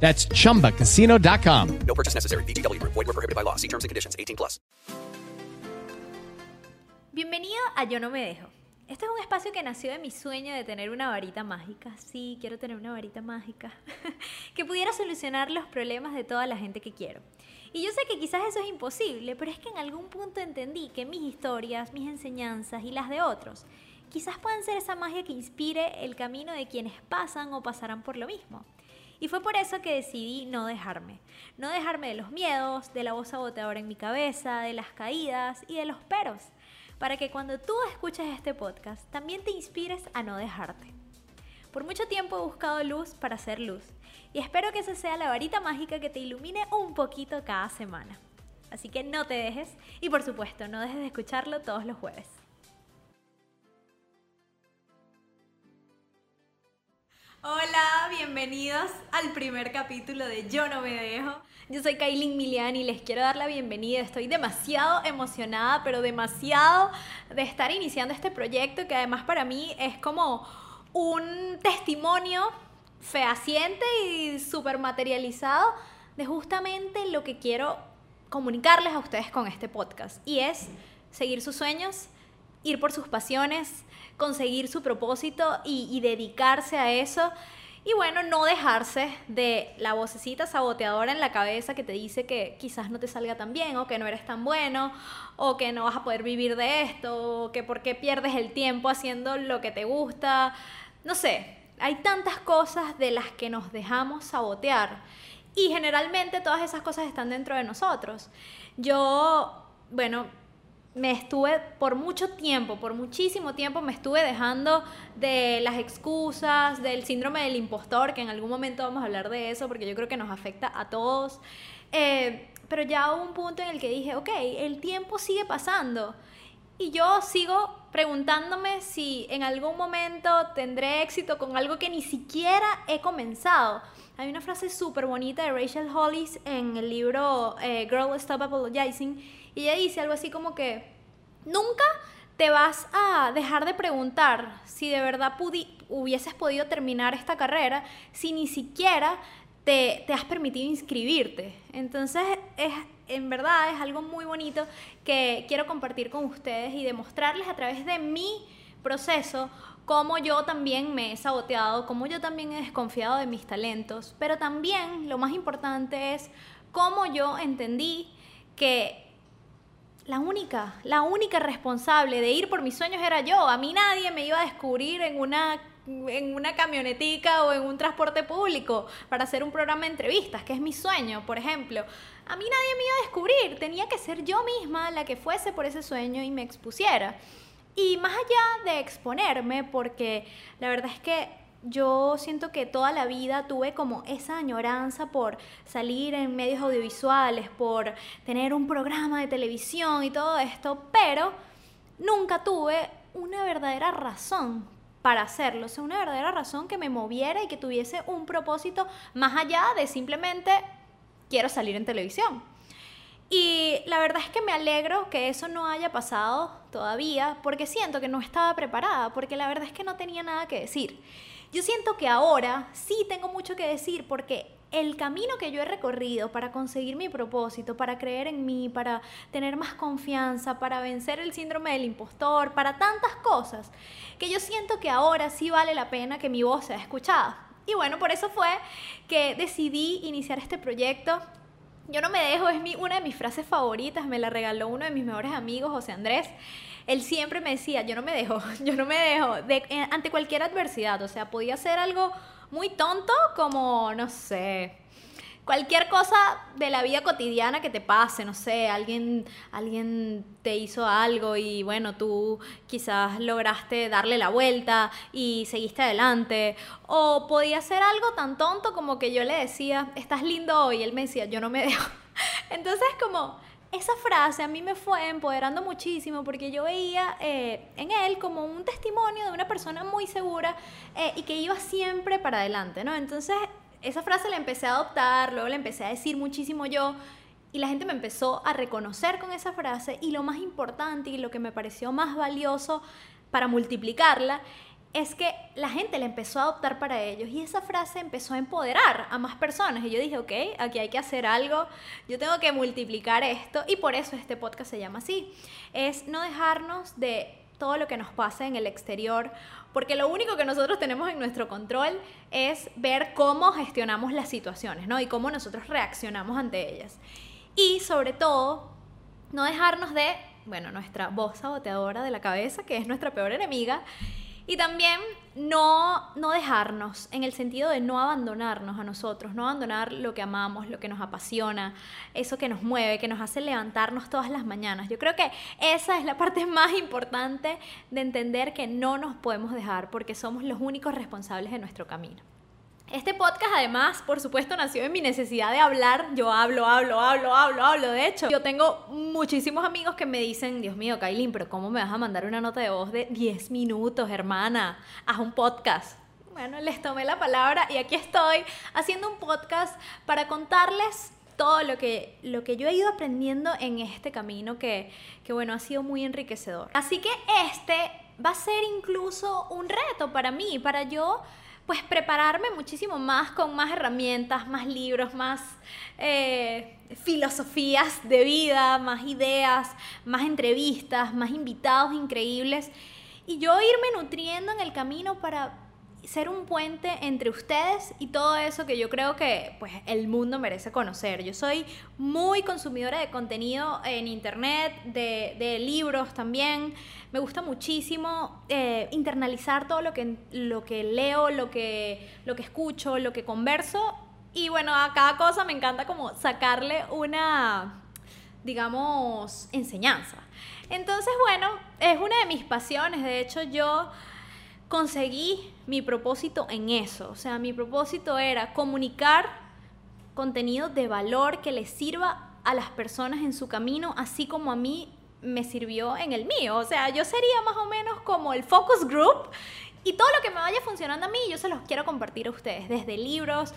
That's chumbacasino.com. No purchase necessary. BGW. Void were prohibited by law. See terms and conditions. 18 plus. Bienvenido a Yo No Me Dejo. Este es un espacio que nació de mi sueño de tener una varita mágica. Sí, quiero tener una varita mágica. que pudiera solucionar los problemas de toda la gente que quiero. Y yo sé que quizás eso es imposible, pero es que en algún punto entendí que mis historias, mis enseñanzas y las de otros quizás puedan ser esa magia que inspire el camino de quienes pasan o pasarán por lo mismo. Y fue por eso que decidí no dejarme. No dejarme de los miedos, de la voz saboteadora en mi cabeza, de las caídas y de los peros. Para que cuando tú escuches este podcast también te inspires a no dejarte. Por mucho tiempo he buscado luz para hacer luz. Y espero que esa sea la varita mágica que te ilumine un poquito cada semana. Así que no te dejes y por supuesto no dejes de escucharlo todos los jueves. Hola, bienvenidos al primer capítulo de Yo no me dejo. Yo soy Kailin Milian y les quiero dar la bienvenida. Estoy demasiado emocionada, pero demasiado de estar iniciando este proyecto que además para mí es como un testimonio fehaciente y súper materializado de justamente lo que quiero comunicarles a ustedes con este podcast. Y es seguir sus sueños, ir por sus pasiones, conseguir su propósito y, dedicarse a eso. Y bueno, no dejarse de la vocecita saboteadora en la cabeza que te dice que quizás no te salga tan bien o que no eres tan bueno o que no vas a poder vivir de esto o que por qué pierdes el tiempo haciendo lo que te gusta. No sé, hay tantas cosas de las que nos dejamos sabotear y generalmente todas esas cosas están dentro de nosotros. Yo, bueno, me estuve por mucho tiempo, por muchísimo tiempo, me estuve dejando de las excusas, del síndrome del impostor, que en algún momento vamos a hablar de eso, porque yo creo que nos afecta a todos. Eh, pero ya hubo un punto en el que dije, ok, el tiempo sigue pasando. Y yo sigo preguntándome si en algún momento tendré éxito con algo que ni siquiera he comenzado. Hay una frase súper bonita de Rachel Hollis en el libro eh, Girl Stop Apologizing y ella dice algo así como que nunca te vas a dejar de preguntar si de verdad hubieses podido terminar esta carrera si ni siquiera te, te, has permitido inscribirte. Entonces, es, en verdad es algo muy bonito que quiero compartir con ustedes y demostrarles a través de mi proceso cómo yo también me he saboteado, cómo yo también he desconfiado de mis talentos, pero también lo más importante es cómo yo entendí que la única, la única responsable de ir por mis sueños era yo. A mí nadie me iba a descubrir en una en una camionetica o en un transporte público para hacer un programa de entrevistas, que es mi sueño, por ejemplo. A mí nadie me iba a descubrir, tenía que ser yo misma la que fuese por ese sueño y me expusiera. Y más allá de exponerme, porque la verdad es que yo siento que toda la vida tuve como esa añoranza por salir en medios audiovisuales, por tener un programa de televisión y todo esto, pero nunca tuve una verdadera razón para hacerlo, o sea, una verdadera razón que me moviera y que tuviese un propósito más allá de simplemente quiero salir en televisión. Y la verdad es que me alegro que eso no haya pasado todavía, porque siento que no estaba preparada, porque la verdad es que no tenía nada que decir. Yo siento que ahora sí tengo mucho que decir porque el camino que yo he recorrido para conseguir mi propósito, para creer en mí, para tener más confianza, para vencer el síndrome del impostor, para tantas cosas, que yo siento que ahora sí vale la pena que mi voz sea escuchada. Y bueno, por eso fue que decidí iniciar este proyecto. Yo no me dejo, es mi, una de mis frases favoritas, me la regaló uno de mis mejores amigos, José Andrés él siempre me decía, yo no me dejo, yo no me dejo, de, eh, ante cualquier adversidad, o sea, podía ser algo muy tonto como, no sé, cualquier cosa de la vida cotidiana que te pase, no sé, alguien, alguien te hizo algo y bueno, tú quizás lograste darle la vuelta y seguiste adelante. O podía ser algo tan tonto como que yo le decía, estás lindo hoy, él me decía, yo no me dejo. Entonces como esa frase a mí me fue empoderando muchísimo porque yo veía eh, en él como un testimonio de una persona muy segura eh, y que iba siempre para adelante, ¿no? Entonces, esa frase la empecé a adoptar, luego la empecé a decir muchísimo yo y la gente me empezó a reconocer con esa frase y lo más importante y lo que me pareció más valioso para multiplicarla es que la gente la empezó a adoptar para ellos y esa frase empezó a empoderar a más personas y yo dije, ok, aquí hay que hacer algo, yo tengo que multiplicar esto y por eso este podcast se llama así, es no dejarnos de todo lo que nos pasa en el exterior, porque lo único que nosotros tenemos en nuestro control es ver cómo gestionamos las situaciones, ¿no? Y cómo nosotros reaccionamos ante ellas. Y sobre todo, no dejarnos de, bueno, nuestra voz saboteadora de la cabeza, que es nuestra peor enemiga, y también no, no dejarnos, en el sentido de no abandonarnos a nosotros, no abandonar lo que amamos, lo que nos apasiona, eso que nos mueve, que nos hace levantarnos todas las mañanas. Yo creo que esa es la parte más importante de entender que no nos podemos dejar porque somos los únicos responsables de nuestro camino. Este podcast además, por supuesto, nació en mi necesidad de hablar. Yo hablo, hablo, hablo, hablo, hablo. De hecho, yo tengo muchísimos amigos que me dicen, Dios mío, Kailin, pero ¿cómo me vas a mandar una nota de voz de 10 minutos, hermana? Haz un podcast. Bueno, les tomé la palabra y aquí estoy haciendo un podcast para contarles todo lo que, lo que yo he ido aprendiendo en este camino que, que, bueno, ha sido muy enriquecedor. Así que este va a ser incluso un reto para mí, para yo pues prepararme muchísimo más con más herramientas, más libros, más eh, filosofías de vida, más ideas, más entrevistas, más invitados increíbles. Y yo irme nutriendo en el camino para ser un puente entre ustedes y todo eso que yo creo que pues el mundo merece conocer. Yo soy muy consumidora de contenido en internet, de, libros también. Me gusta muchísimo eh, internalizar todo lo que, lo que leo, lo que, lo que escucho, lo que converso. Y bueno, a cada cosa me encanta como sacarle una, digamos, enseñanza. Entonces, bueno, es una de mis pasiones. De hecho, yo conseguí mi propósito en eso. O sea, mi propósito era comunicar contenido de valor que les sirva a las personas en su camino, así como a mí me sirvió en el mío. O sea, yo sería más o menos como el focus group y todo lo que me vaya funcionando a mí, yo se los quiero compartir a ustedes, desde libros,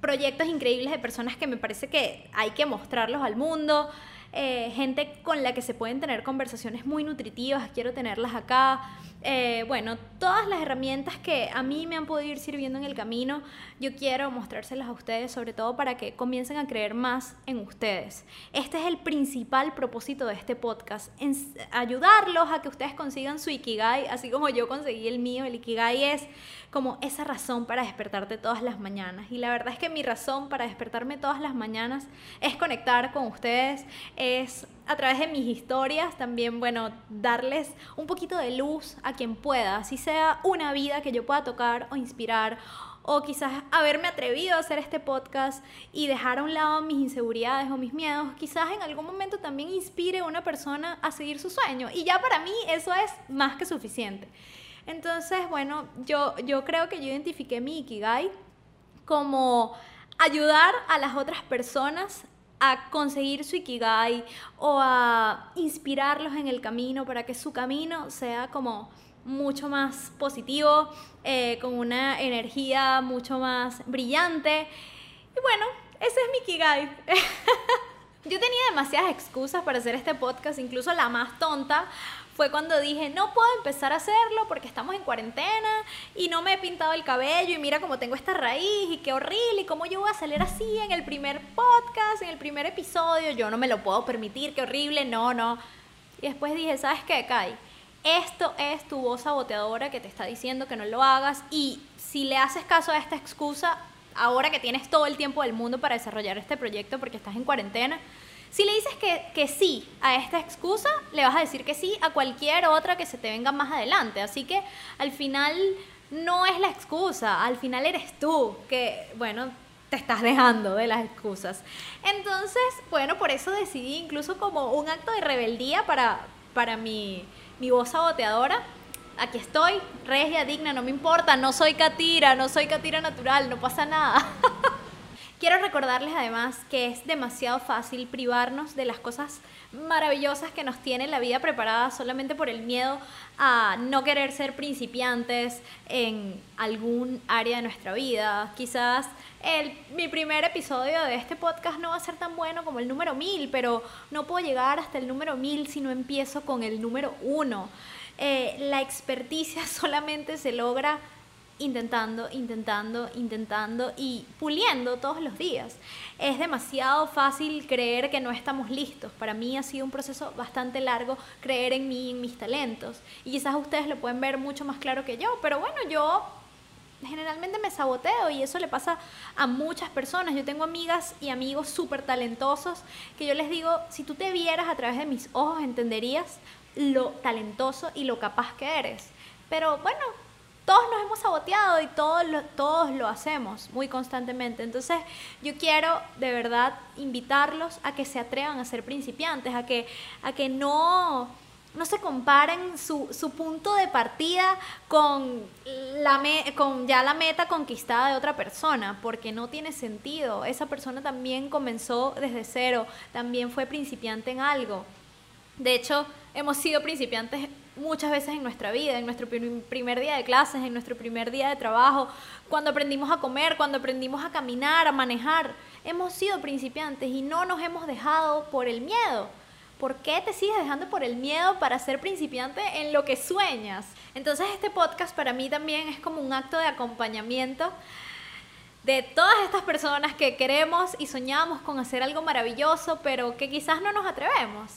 proyectos increíbles de personas que me parece que hay que mostrarlos al mundo, eh, gente con la que se pueden tener conversaciones muy nutritivas, quiero tenerlas acá. Eh, bueno, todas las herramientas que a mí me han podido ir sirviendo en el camino, yo quiero mostrárselas a ustedes, sobre todo para que comiencen a creer más en ustedes. Este es el principal propósito de este podcast, en ayudarlos a que ustedes consigan su Ikigai, así como yo conseguí el mío. El Ikigai es como esa razón para despertarte todas las mañanas. Y la verdad es que mi razón para despertarme todas las mañanas es conectar con ustedes, es a través de mis historias también, bueno, darles un poquito de luz a quien pueda, así sea una vida que yo pueda tocar o inspirar o quizás haberme atrevido a hacer este podcast y dejar a un lado mis inseguridades o mis miedos, quizás en algún momento también inspire a una persona a seguir su sueño. Y ya para mí eso es más que suficiente. Entonces, bueno, yo, yo creo que yo identifiqué mi Ikigai como ayudar a las otras personas a conseguir su ikigai o a inspirarlos en el camino para que su camino sea como mucho más positivo, eh, con una energía mucho más brillante. Y bueno, ese es mi ikigai. Yo tenía demasiadas excusas para hacer este podcast, incluso la más tonta, fue cuando dije, no puedo empezar a hacerlo porque estamos en cuarentena y no me he pintado el cabello y mira cómo tengo esta raíz y qué horrible y cómo yo voy a salir así en el primer podcast, en el primer episodio, yo no me lo puedo permitir, qué horrible, no, no. Y después dije, ¿sabes qué, Kai? Esto es tu voz saboteadora que te está diciendo que no lo hagas y si le haces caso a esta excusa, ahora que tienes todo el tiempo del mundo para desarrollar este proyecto porque estás en cuarentena, si le dices que, que, sí a esta excusa, le vas a decir que sí a cualquier otra que se te venga más adelante. Así que al final no es la excusa, al final eres tú que, bueno, te estás dejando de las excusas. Entonces, bueno, por eso decidí incluso como un acto de rebeldía para, para mi, mi voz saboteadora. Aquí estoy, regia, digna, no me importa, no soy catira, no soy catira natural, no pasa nada. Quiero recordarles además que es demasiado fácil privarnos de las cosas maravillosas que nos tiene la vida preparada solamente por el miedo a no querer ser principiantes en algún área de nuestra vida. Quizás el, mi primer episodio de este podcast no va a ser tan bueno como el número mil, pero no puedo llegar hasta el número mil si no empiezo con el número uno. Eh, la experticia solamente se logra intentando, intentando, intentando y puliendo todos los días. Es demasiado fácil creer que no estamos listos. Para mí ha sido un proceso bastante largo creer en mí en mis talentos. Y quizás ustedes lo pueden ver mucho más claro que yo, pero bueno, yo generalmente me saboteo y eso le pasa a muchas personas. Yo tengo amigas y amigos súper talentosos que yo les digo, si tú te vieras a través de mis ojos, entenderías lo talentoso y lo capaz que eres. Pero bueno, todos nos hemos saboteado y todos lo, todos lo hacemos muy constantemente. Entonces yo quiero de verdad invitarlos a que se atrevan a ser principiantes, a que, a que no, no se comparen su, su punto de partida con, la con ya la meta conquistada de otra persona, porque no tiene sentido. Esa persona también comenzó desde cero, también fue principiante en algo. De hecho, hemos sido principiantes muchas veces en nuestra vida, en nuestro primer día de clases, en nuestro primer día de trabajo, cuando aprendimos a comer, cuando aprendimos a caminar, a manejar. Hemos sido principiantes y no nos hemos dejado por el miedo. ¿Por qué te sigues dejando por el miedo para ser principiante en lo que sueñas? Entonces este podcast para mí también es como un acto de acompañamiento de todas estas personas que queremos y soñamos con hacer algo maravilloso, pero que quizás no nos atrevemos.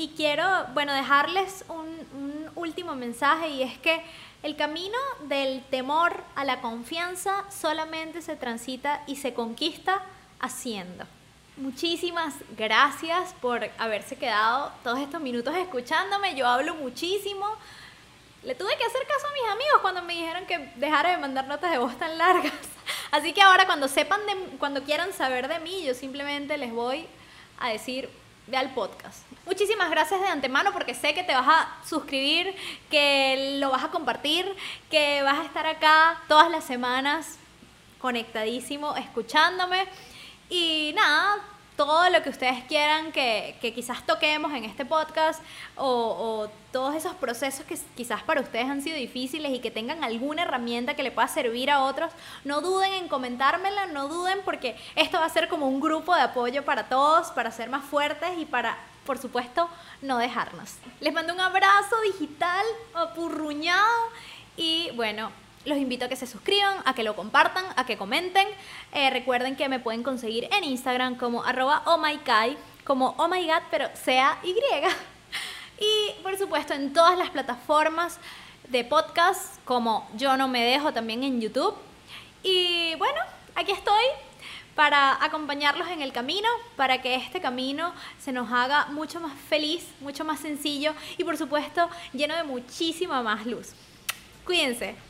Y, quiero, bueno, dejarles un, un, último mensaje y es que el camino del temor a la confianza solamente se transita y se conquista haciendo. Muchísimas gracias por haberse quedado todos estos minutos escuchándome. Yo hablo muchísimo. Le tuve que hacer caso a mis amigos cuando me dijeron que dejara de mandar notas de voz tan largas. Así que ahora cuando sepan, de, cuando quieran saber de mí, yo simplemente les voy a decir, ve al podcast. Muchísimas gracias de antemano porque sé que te vas a suscribir, que lo vas a compartir, que vas a estar acá todas las semanas conectadísimo, escuchándome. Y nada, todo lo que ustedes quieran que, quizás toquemos en este podcast o, todos esos procesos que quizás para ustedes han sido difíciles y que tengan alguna herramienta que le pueda servir a otros, no duden en comentármela, no duden porque esto va a ser como un grupo de apoyo para todos, para ser más fuertes y para, por supuesto, no dejarnos. Les mando un abrazo digital apurruñado y bueno, los invito a que se suscriban, a que lo compartan, a que comenten. Eh, recuerden que me pueden conseguir en Instagram como arroba como oh pero sea Y. Y por supuesto en todas las plataformas de podcast como Yo No Me Dejo también en YouTube. Y bueno, aquí estoy para acompañarlos en el camino, para que este camino se nos haga mucho más feliz, mucho más sencillo y por supuesto lleno de muchísima más luz. Cuídense.